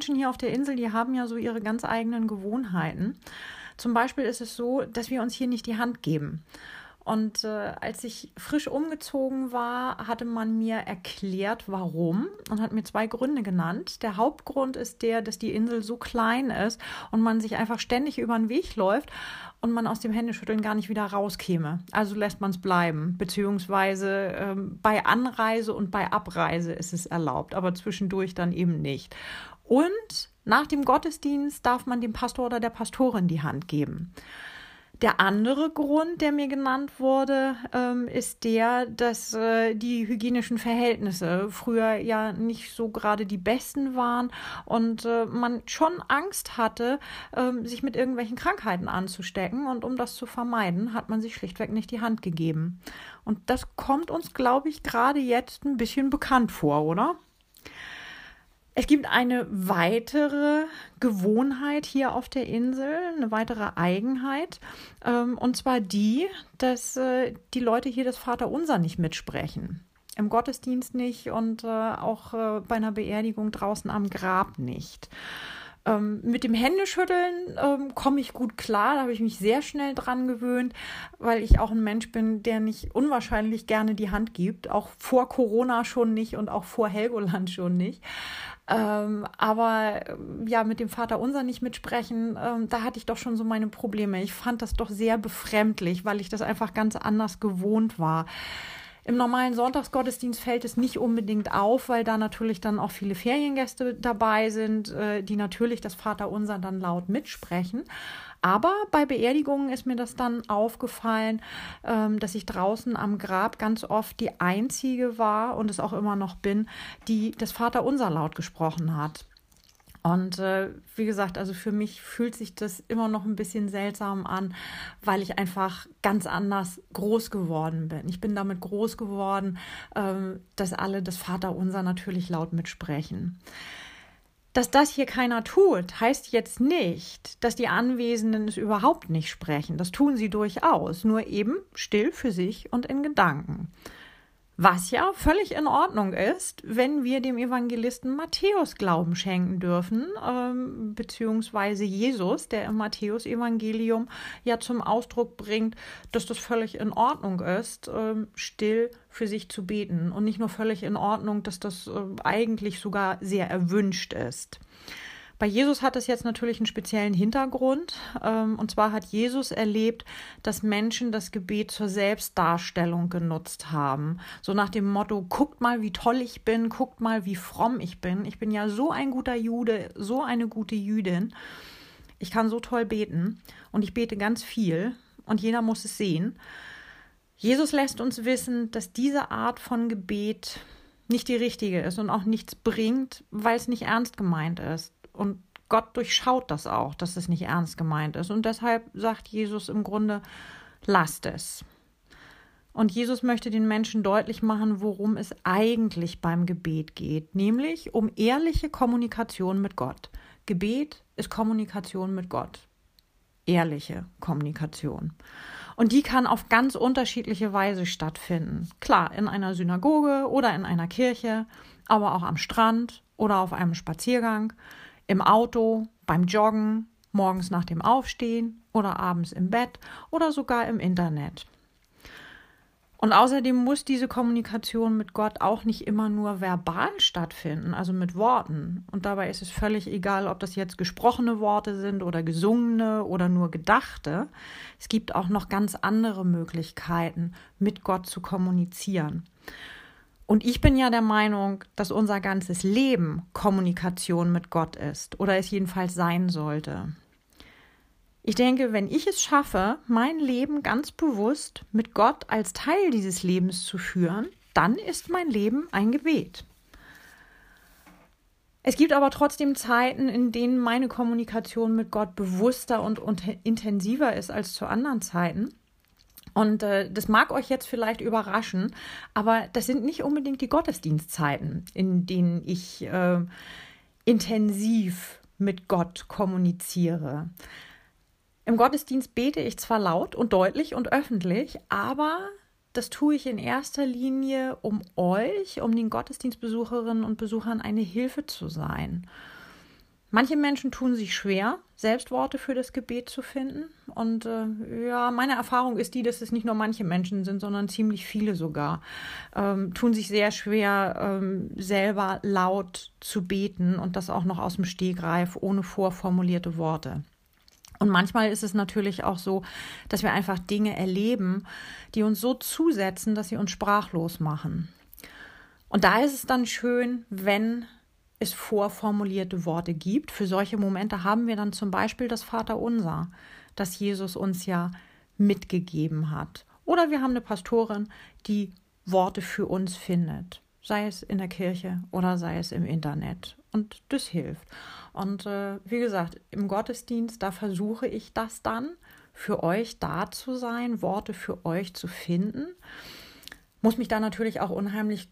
Menschen hier auf der Insel, die haben ja so ihre ganz eigenen Gewohnheiten. Zum Beispiel ist es so, dass wir uns hier nicht die Hand geben. Und äh, als ich frisch umgezogen war, hatte man mir erklärt, warum und hat mir zwei Gründe genannt. Der Hauptgrund ist der, dass die Insel so klein ist und man sich einfach ständig über den Weg läuft und man aus dem Händeschütteln gar nicht wieder rauskäme. Also lässt man es bleiben, beziehungsweise ähm, bei Anreise und bei Abreise ist es erlaubt, aber zwischendurch dann eben nicht. Und nach dem Gottesdienst darf man dem Pastor oder der Pastorin die Hand geben. Der andere Grund, der mir genannt wurde, ähm, ist der, dass äh, die hygienischen Verhältnisse früher ja nicht so gerade die besten waren und äh, man schon Angst hatte, äh, sich mit irgendwelchen Krankheiten anzustecken. Und um das zu vermeiden, hat man sich schlichtweg nicht die Hand gegeben. Und das kommt uns, glaube ich, gerade jetzt ein bisschen bekannt vor, oder? Es gibt eine weitere Gewohnheit hier auf der Insel, eine weitere Eigenheit, ähm, und zwar die, dass äh, die Leute hier das Vaterunser nicht mitsprechen. Im Gottesdienst nicht und äh, auch äh, bei einer Beerdigung draußen am Grab nicht. Ähm, mit dem Händeschütteln ähm, komme ich gut klar, da habe ich mich sehr schnell dran gewöhnt, weil ich auch ein Mensch bin, der nicht unwahrscheinlich gerne die Hand gibt, auch vor Corona schon nicht und auch vor Helgoland schon nicht. Ähm, aber ja, mit dem Vater unser nicht mitsprechen, ähm, da hatte ich doch schon so meine Probleme. Ich fand das doch sehr befremdlich, weil ich das einfach ganz anders gewohnt war. Im normalen Sonntagsgottesdienst fällt es nicht unbedingt auf, weil da natürlich dann auch viele Feriengäste dabei sind, äh, die natürlich das Vaterunser dann laut mitsprechen. Aber bei Beerdigungen ist mir das dann aufgefallen, ähm, dass ich draußen am Grab ganz oft die einzige war und es auch immer noch bin, die das Vaterunser laut gesprochen hat. Und äh, wie gesagt, also für mich fühlt sich das immer noch ein bisschen seltsam an, weil ich einfach ganz anders groß geworden bin. Ich bin damit groß geworden, ähm, dass alle das Vaterunser natürlich laut mitsprechen. Dass das hier keiner tut, heißt jetzt nicht, dass die Anwesenden es überhaupt nicht sprechen. Das tun sie durchaus, nur eben still für sich und in Gedanken. Was ja völlig in Ordnung ist, wenn wir dem Evangelisten Matthäus Glauben schenken dürfen, ähm, beziehungsweise Jesus, der im Matthäus-Evangelium ja zum Ausdruck bringt, dass das völlig in Ordnung ist, ähm, still für sich zu beten. Und nicht nur völlig in Ordnung, dass das äh, eigentlich sogar sehr erwünscht ist. Bei Jesus hat es jetzt natürlich einen speziellen Hintergrund. Ähm, und zwar hat Jesus erlebt, dass Menschen das Gebet zur Selbstdarstellung genutzt haben. So nach dem Motto, guckt mal, wie toll ich bin, guckt mal, wie fromm ich bin. Ich bin ja so ein guter Jude, so eine gute Jüdin. Ich kann so toll beten und ich bete ganz viel und jeder muss es sehen. Jesus lässt uns wissen, dass diese Art von Gebet nicht die richtige ist und auch nichts bringt, weil es nicht ernst gemeint ist. Und Gott durchschaut das auch, dass es nicht ernst gemeint ist. Und deshalb sagt Jesus im Grunde, lasst es. Und Jesus möchte den Menschen deutlich machen, worum es eigentlich beim Gebet geht, nämlich um ehrliche Kommunikation mit Gott. Gebet ist Kommunikation mit Gott. Ehrliche Kommunikation. Und die kann auf ganz unterschiedliche Weise stattfinden. Klar, in einer Synagoge oder in einer Kirche, aber auch am Strand oder auf einem Spaziergang im Auto, beim Joggen, morgens nach dem Aufstehen oder abends im Bett oder sogar im Internet. Und außerdem muss diese Kommunikation mit Gott auch nicht immer nur verbal stattfinden, also mit Worten. Und dabei ist es völlig egal, ob das jetzt gesprochene Worte sind oder gesungene oder nur gedachte. Es gibt auch noch ganz andere Möglichkeiten, mit Gott zu kommunizieren. Und ich bin ja der Meinung, dass unser ganzes Leben Kommunikation mit Gott ist oder es jedenfalls sein sollte. Ich denke, wenn ich es schaffe, mein Leben ganz bewusst mit Gott als Teil dieses Lebens zu führen, dann ist mein Leben ein Gebet. Es gibt aber trotzdem Zeiten, in denen meine Kommunikation mit Gott bewusster und, und intensiver ist als zu anderen Zeiten. Und äh, das mag euch jetzt vielleicht überraschen, aber das sind nicht unbedingt die Gottesdienstzeiten, in denen ich äh, intensiv mit Gott kommuniziere. Im Gottesdienst bete ich zwar laut und deutlich und öffentlich, aber das tue ich in erster Linie, um euch, um den Gottesdienstbesucherinnen und Besuchern eine Hilfe zu sein. Manche Menschen tun sich schwer, selbst Worte für das Gebet zu finden. Und äh, ja, meine Erfahrung ist die, dass es nicht nur manche Menschen sind, sondern ziemlich viele sogar, ähm, tun sich sehr schwer, ähm, selber laut zu beten und das auch noch aus dem Stegreif, ohne vorformulierte Worte. Und manchmal ist es natürlich auch so, dass wir einfach Dinge erleben, die uns so zusetzen, dass sie uns sprachlos machen. Und da ist es dann schön, wenn es vorformulierte Worte gibt. Für solche Momente haben wir dann zum Beispiel das Vaterunser, das Jesus uns ja mitgegeben hat. Oder wir haben eine Pastorin, die Worte für uns findet, sei es in der Kirche oder sei es im Internet. Und das hilft. Und äh, wie gesagt, im Gottesdienst, da versuche ich das dann für euch da zu sein, Worte für euch zu finden. Muss mich da natürlich auch unheimlich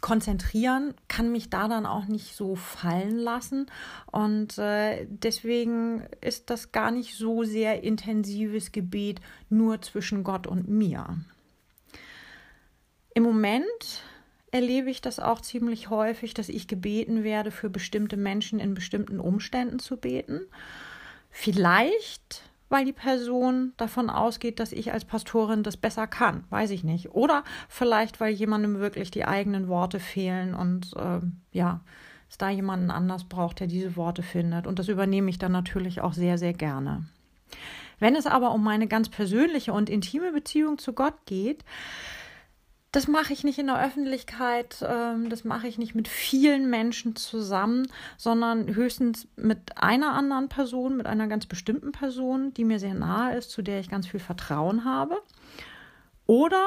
konzentrieren, kann mich da dann auch nicht so fallen lassen. Und äh, deswegen ist das gar nicht so sehr intensives Gebet nur zwischen Gott und mir. Im Moment erlebe ich das auch ziemlich häufig, dass ich gebeten werde, für bestimmte Menschen in bestimmten Umständen zu beten. Vielleicht weil die Person davon ausgeht, dass ich als Pastorin das besser kann. Weiß ich nicht. Oder vielleicht, weil jemandem wirklich die eigenen Worte fehlen und äh, ja, es da jemanden anders braucht, der diese Worte findet. Und das übernehme ich dann natürlich auch sehr, sehr gerne. Wenn es aber um meine ganz persönliche und intime Beziehung zu Gott geht, das mache ich nicht in der Öffentlichkeit, ähm, das mache ich nicht mit vielen Menschen zusammen, sondern höchstens mit einer anderen Person, mit einer ganz bestimmten Person, die mir sehr nahe ist, zu der ich ganz viel Vertrauen habe. Oder,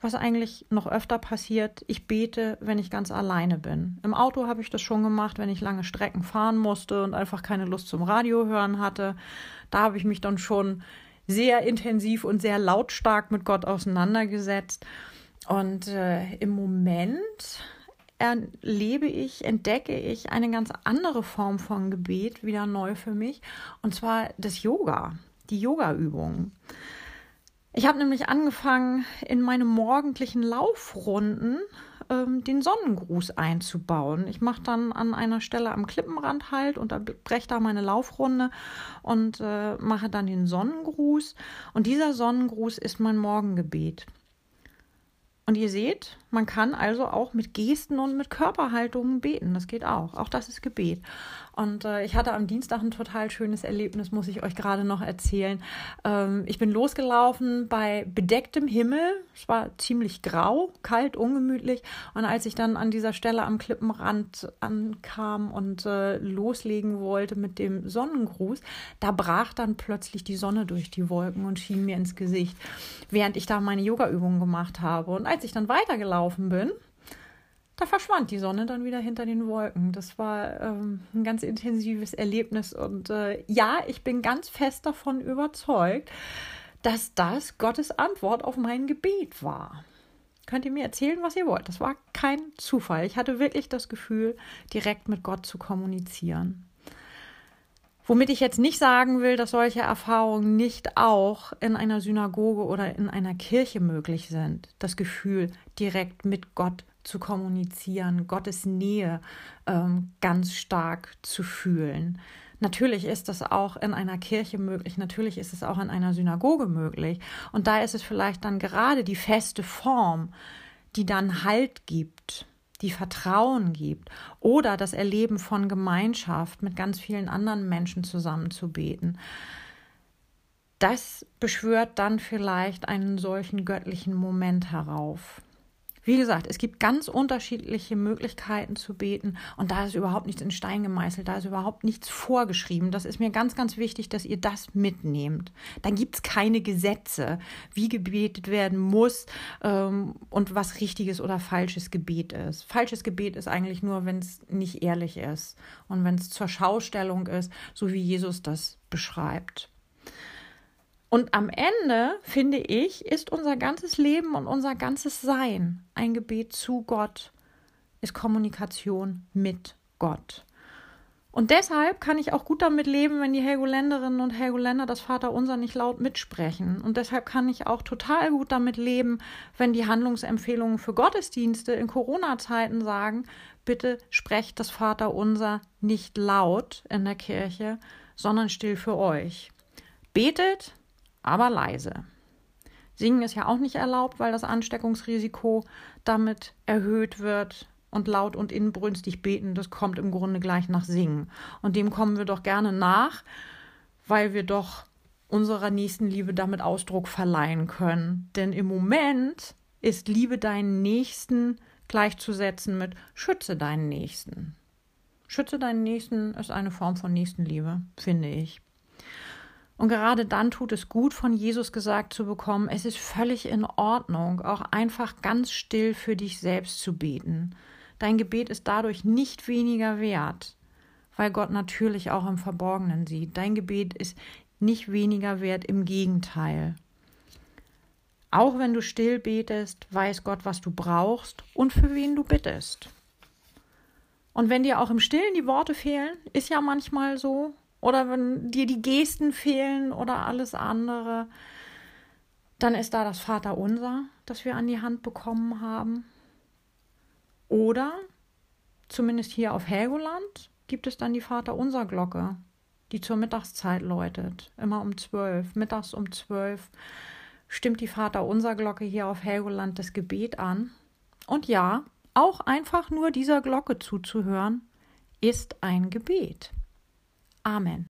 was eigentlich noch öfter passiert, ich bete, wenn ich ganz alleine bin. Im Auto habe ich das schon gemacht, wenn ich lange Strecken fahren musste und einfach keine Lust zum Radio hören hatte. Da habe ich mich dann schon sehr intensiv und sehr lautstark mit Gott auseinandergesetzt. Und äh, im Moment erlebe ich, entdecke ich eine ganz andere Form von Gebet wieder neu für mich, und zwar das Yoga, die Yoga-Übungen. Ich habe nämlich angefangen, in meine morgendlichen Laufrunden ähm, den Sonnengruß einzubauen. Ich mache dann an einer Stelle am Klippenrand halt, unterbreche da meine Laufrunde und äh, mache dann den Sonnengruß. Und dieser Sonnengruß ist mein Morgengebet. Und ihr seht, man kann also auch mit Gesten und mit Körperhaltungen beten. Das geht auch. Auch das ist Gebet. Und äh, ich hatte am Dienstag ein total schönes Erlebnis, muss ich euch gerade noch erzählen. Ähm, ich bin losgelaufen bei bedecktem Himmel. Es war ziemlich grau, kalt, ungemütlich. Und als ich dann an dieser Stelle am Klippenrand ankam und äh, loslegen wollte mit dem Sonnengruß, da brach dann plötzlich die Sonne durch die Wolken und schien mir ins Gesicht, während ich da meine Yoga-Übungen gemacht habe. Und als ich dann weitergelaufen bin, da verschwand die Sonne dann wieder hinter den Wolken. Das war ähm, ein ganz intensives Erlebnis. Und äh, ja, ich bin ganz fest davon überzeugt, dass das Gottes Antwort auf mein Gebet war. Könnt ihr mir erzählen, was ihr wollt? Das war kein Zufall. Ich hatte wirklich das Gefühl, direkt mit Gott zu kommunizieren. Womit ich jetzt nicht sagen will, dass solche Erfahrungen nicht auch in einer Synagoge oder in einer Kirche möglich sind. Das Gefühl, direkt mit Gott zu kommunizieren, Gottes Nähe ähm, ganz stark zu fühlen. Natürlich ist das auch in einer Kirche möglich, natürlich ist es auch in einer Synagoge möglich. Und da ist es vielleicht dann gerade die feste Form, die dann Halt gibt, die Vertrauen gibt oder das Erleben von Gemeinschaft mit ganz vielen anderen Menschen zusammen zu beten. Das beschwört dann vielleicht einen solchen göttlichen Moment herauf. Wie gesagt, es gibt ganz unterschiedliche Möglichkeiten zu beten und da ist überhaupt nichts in Stein gemeißelt, da ist überhaupt nichts vorgeschrieben. Das ist mir ganz, ganz wichtig, dass ihr das mitnehmt. Da gibt es keine Gesetze, wie gebetet werden muss ähm, und was richtiges oder falsches Gebet ist. Falsches Gebet ist eigentlich nur, wenn es nicht ehrlich ist und wenn es zur Schaustellung ist, so wie Jesus das beschreibt. Und am Ende, finde ich, ist unser ganzes Leben und unser ganzes Sein ein Gebet zu Gott, ist Kommunikation mit Gott. Und deshalb kann ich auch gut damit leben, wenn die Helgoländerinnen und Helgoländer das Vaterunser nicht laut mitsprechen. Und deshalb kann ich auch total gut damit leben, wenn die Handlungsempfehlungen für Gottesdienste in Corona-Zeiten sagen, bitte sprecht das Vaterunser nicht laut in der Kirche, sondern still für euch. Betet, aber leise. Singen ist ja auch nicht erlaubt, weil das Ansteckungsrisiko damit erhöht wird und laut und inbrünstig beten, das kommt im Grunde gleich nach Singen. Und dem kommen wir doch gerne nach, weil wir doch unserer Nächstenliebe damit Ausdruck verleihen können. Denn im Moment ist Liebe deinen Nächsten gleichzusetzen mit Schütze deinen Nächsten. Schütze deinen Nächsten ist eine Form von Nächstenliebe, finde ich. Und gerade dann tut es gut, von Jesus gesagt zu bekommen, es ist völlig in Ordnung, auch einfach ganz still für dich selbst zu beten. Dein Gebet ist dadurch nicht weniger wert, weil Gott natürlich auch im Verborgenen sieht. Dein Gebet ist nicht weniger wert, im Gegenteil. Auch wenn du still betest, weiß Gott, was du brauchst und für wen du bittest. Und wenn dir auch im Stillen die Worte fehlen, ist ja manchmal so, oder wenn dir die Gesten fehlen oder alles andere, dann ist da das Vaterunser, das wir an die Hand bekommen haben. Oder, zumindest hier auf Helgoland, gibt es dann die Vaterunser-Glocke, die zur Mittagszeit läutet, immer um zwölf, mittags um zwölf stimmt die Vaterunser-Glocke hier auf Helgoland das Gebet an. Und ja, auch einfach nur dieser Glocke zuzuhören, ist ein Gebet. Amen.